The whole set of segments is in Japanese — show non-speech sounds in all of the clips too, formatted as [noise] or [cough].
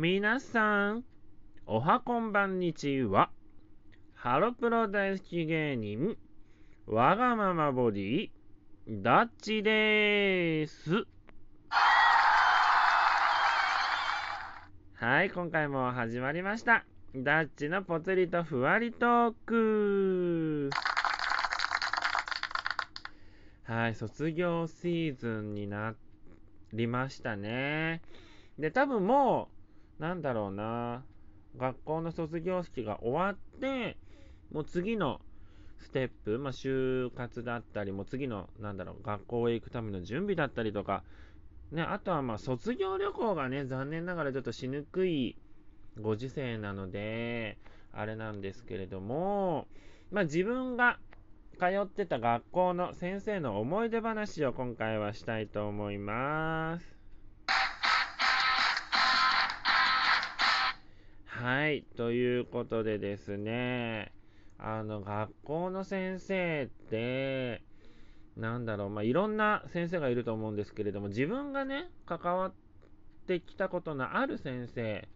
皆さん、おはこんばんにちは。ハロプロ大好き芸人、わがままボディ、ダッチでーす。はい、今回も始まりました。ダッチのぽつりとふわりトーク。はい、卒業シーズンになりましたね。で、多分もう、なんだろうな、学校の卒業式が終わって、もう次のステップ、まあ、就活だったり、もう次の、なんだろう、学校へ行くための準備だったりとか、ね、あとはまあ卒業旅行がね、残念ながらちょっとしにくいご時世なので、あれなんですけれども、まあ自分が通ってた学校の先生の思い出話を今回はしたいと思います。はい、ということでですね、あの、学校の先生って、なんだろう、まあ、いろんな先生がいると思うんですけれども、自分がね、関わってきたことのある先生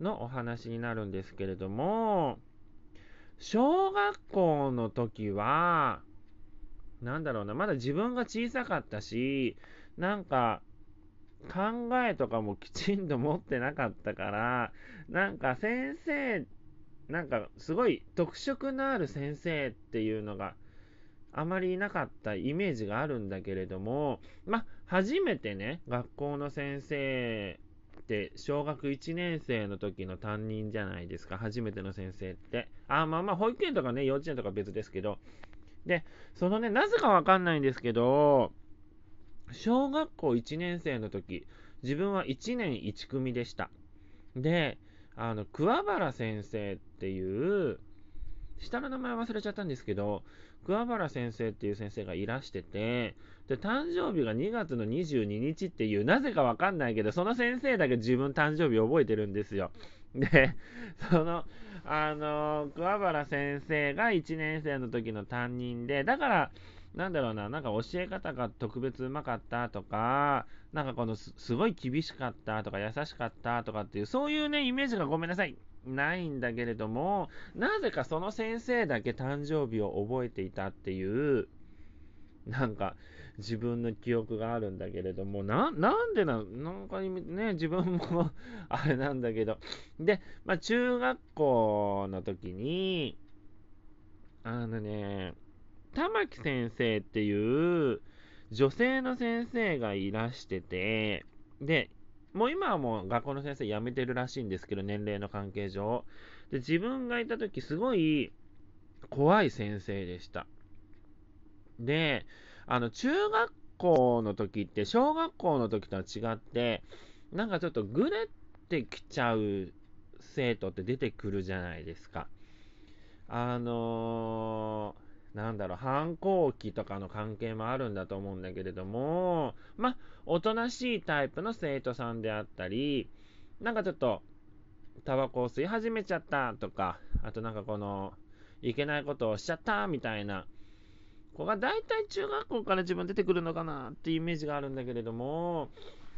のお話になるんですけれども、小学校の時は、なんだろうな、まだ自分が小さかったし、なんか、考えとかもきちんと持ってなかったから、なんか先生、なんかすごい特色のある先生っていうのがあまりいなかったイメージがあるんだけれども、まあ、初めてね、学校の先生って小学1年生の時の担任じゃないですか、初めての先生って。あ、まあまあ、保育園とかね、幼稚園とか別ですけど。で、そのね、なぜかわかんないんですけど、小学校1年生の時、自分は1年1組でした。で、あの、桑原先生っていう、下の名前忘れちゃったんですけど、桑原先生っていう先生がいらしてて、で、誕生日が2月の22日っていう、なぜかわかんないけど、その先生だけ自分誕生日覚えてるんですよ。で、その、あの、桑原先生が1年生の時の担任で、だから、なんだろうな、なんか教え方が特別うまかったとか、なんかこのすごい厳しかったとか優しかったとかっていう、そういうね、イメージがごめんなさい、ないんだけれども、なぜかその先生だけ誕生日を覚えていたっていう、なんか自分の記憶があるんだけれども、な、なんでな、なんかね、自分も [laughs] あれなんだけど。で、まあ中学校の時に、あのね、玉木先生っていう女性の先生がいらしてて、で、もう今はもう学校の先生辞めてるらしいんですけど、年齢の関係上。で、自分がいた時すごい怖い先生でした。で、あの、中学校の時って、小学校の時とは違って、なんかちょっとぐれてきちゃう生徒って出てくるじゃないですか。あのー、なんだろう、反抗期とかの関係もあるんだと思うんだけれども、まあ、おとなしいタイプの生徒さんであったり、なんかちょっと、タバコを吸い始めちゃったとか、あとなんかこの、いけないことをしちゃったみたいな子が大体中学校から自分出てくるのかなっていうイメージがあるんだけれども、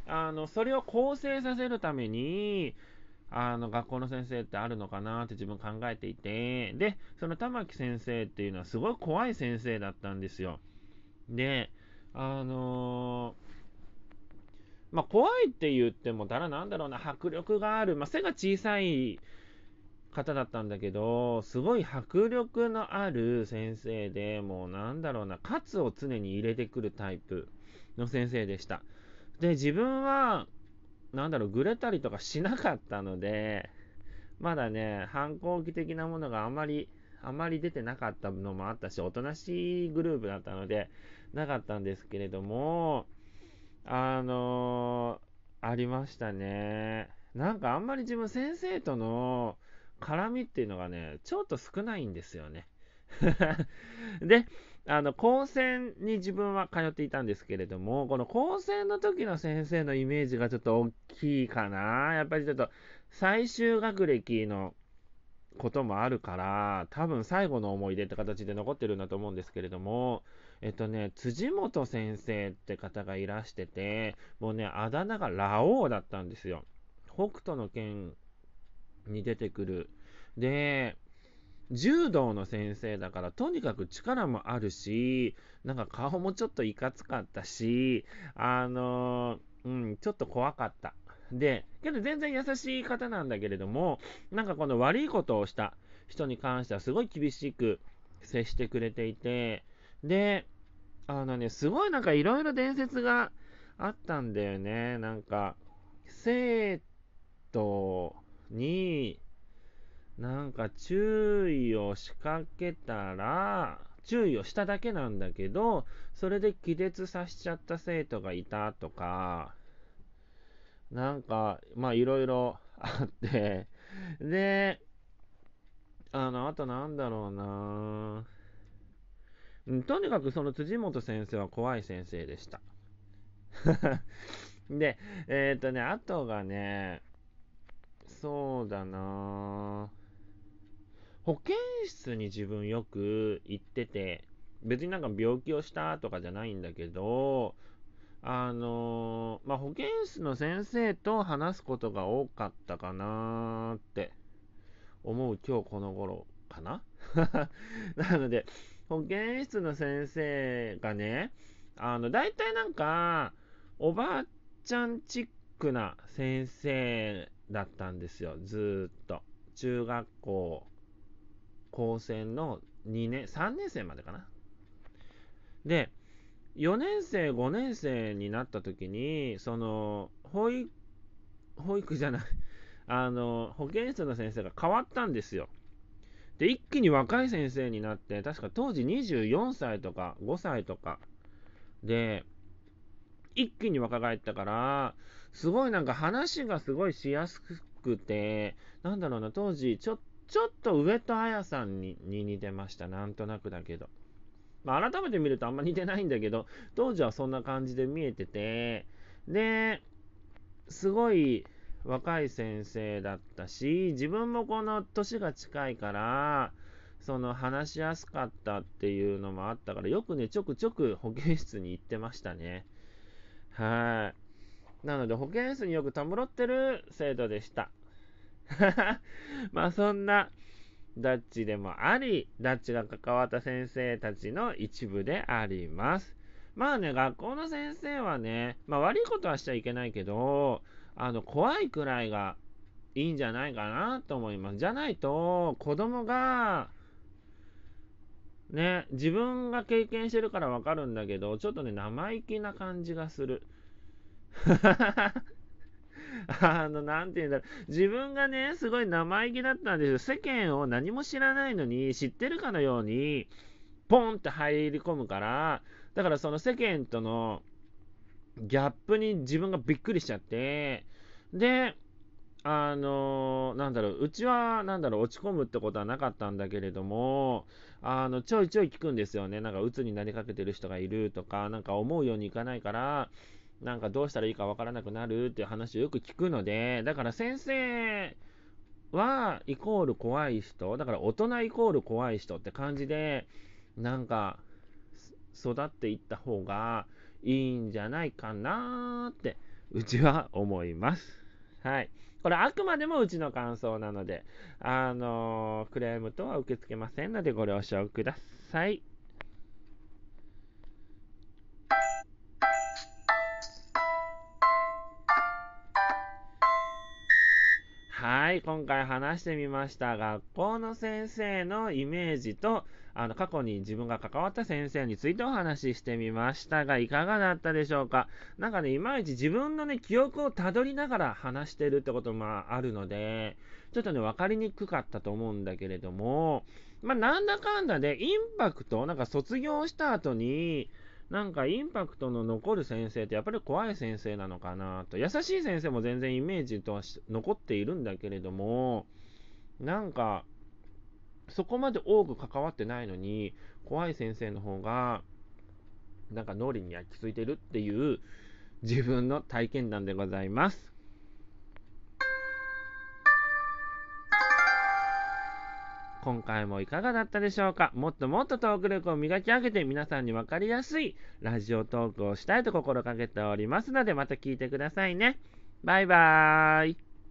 あの、それを構成させるために、あの、学校の先生ってあるのかなって自分考えていて、で、その玉木先生っていうのはすごい怖い先生だったんですよ。で、あのーまあ、怖いって言っても、ただなんだろうな、迫力がある、まあ、背が小さい方だったんだけど、すごい迫力のある先生で、もうなんだろうな、喝を常に入れてくるタイプの先生でした。で、自分は、なんだろう、ぐれたりとかしなかったので、まだね、反抗期的なものがあまり、あまり出てなかったのもあったし、おとなしいグループだったので、なかったんですけれども、あのー、ありましたね。なんかあんまり自分先生との絡みっていうのがね、ちょっと少ないんですよね。[laughs] で、あの、高専に自分は通っていたんですけれども、この高専の時の先生のイメージがちょっと大きいかな。やっぱりちょっと最終学歴のこともあるから、多分最後の思い出って形で残ってるんだと思うんですけれども、えっとね、辻元先生って方がいらしてて、もうね、あだ名がラオウだったんですよ。北斗の拳に出てくる。で、柔道の先生だからとにかく力もあるし、なんか顔もちょっといかつかったし、あの、うん、ちょっと怖かった。で、けど全然優しい方なんだけれども、なんかこの悪いことをした人に関してはすごい厳しく接してくれていて、で、あのね、すごいなんかいろいろ伝説があったんだよね。なんか、生徒に、なんか注意を仕掛けたら、注意をしただけなんだけど、それで気絶させちゃった生徒がいたとか、なんか、まあいろいろ [laughs] あって、で、あの、あとなんだろうなとにかくその辻本先生は怖い先生でした。[laughs] で、えっ、ー、とね、あとがね、そうだなぁ保健室に自分よく行ってて、別になんか病気をしたとかじゃないんだけど、あの、まあ、保健室の先生と話すことが多かったかなって思う今日この頃かな [laughs] なので、保健室の先生がね、あの、大体なんか、おばあちゃんチックな先生だったんですよ、ずっと。中学校高専の2年、3年生までかな。で、4年生、5年生になった時に、その、保育、保育じゃない、あの、保健室の先生が変わったんですよ。で、一気に若い先生になって、確か当時24歳とか5歳とかで、一気に若返ったから、すごいなんか話がすごいしやすくて、なんだろうな、当時ちょっちょっと上戸彩さんに似てました。なんとなくだけど。まあ、改めて見るとあんま似てないんだけど、当時はそんな感じで見えてて、で、すごい若い先生だったし、自分もこの年が近いから、その話しやすかったっていうのもあったから、よくね、ちょくちょく保健室に行ってましたね。はい。なので、保健室によくたむろってる生徒でした。[laughs] まあそんなダッチでもあり、ダッチが関わった先生たちの一部であります。まあね、学校の先生はね、まあ悪いことはしちゃいけないけど、あの、怖いくらいがいいんじゃないかなと思います。じゃないと、子供が、ね、自分が経験してるからわかるんだけど、ちょっとね、生意気な感じがする。[laughs] [laughs] あの、なんて言うんだろう。自分がね、すごい生意気だったんですよ。世間を何も知らないのに、知ってるかのように、ポンって入り込むから、だからその世間とのギャップに自分がびっくりしちゃって、で、あの、なんだろう、うちは、なんだろう、落ち込むってことはなかったんだけれども、あの、ちょいちょい聞くんですよね。なんか、鬱になりかけてる人がいるとか、なんか思うようにいかないから、なんかどうしたらいいかわからなくなるっていう話をよく聞くので、だから先生はイコール怖い人、だから大人イコール怖い人って感じで、なんか育っていった方がいいんじゃないかなって、うちは思います。はい。これあくまでもうちの感想なので、あのー、クレームとは受け付けませんのでご了承ください。はい、今回話してみました。学校の先生のイメージと、あの、過去に自分が関わった先生についてお話ししてみましたが、いかがだったでしょうか？なんかね、いまいち自分のね、記憶をたどりながら話してるってこともあるので、ちょっとね、分かりにくかったと思うんだけれども、まあ、なんだかんだで、インパクト、なんか卒業した後に、なんかインパクトの残る先生ってやっぱり怖い先生なのかなと。優しい先生も全然イメージとは残っているんだけれども、なんか、そこまで多く関わってないのに、怖い先生の方が、なんか脳裏に焼き付いてるっていう自分の体験談でございます。今回もいかがだったでしょうか？もっともっとトーク力を磨き上げて皆さんに分かりやすいラジオトークをしたいと心がけておりますのでまた聞いてくださいね。バイバーイ。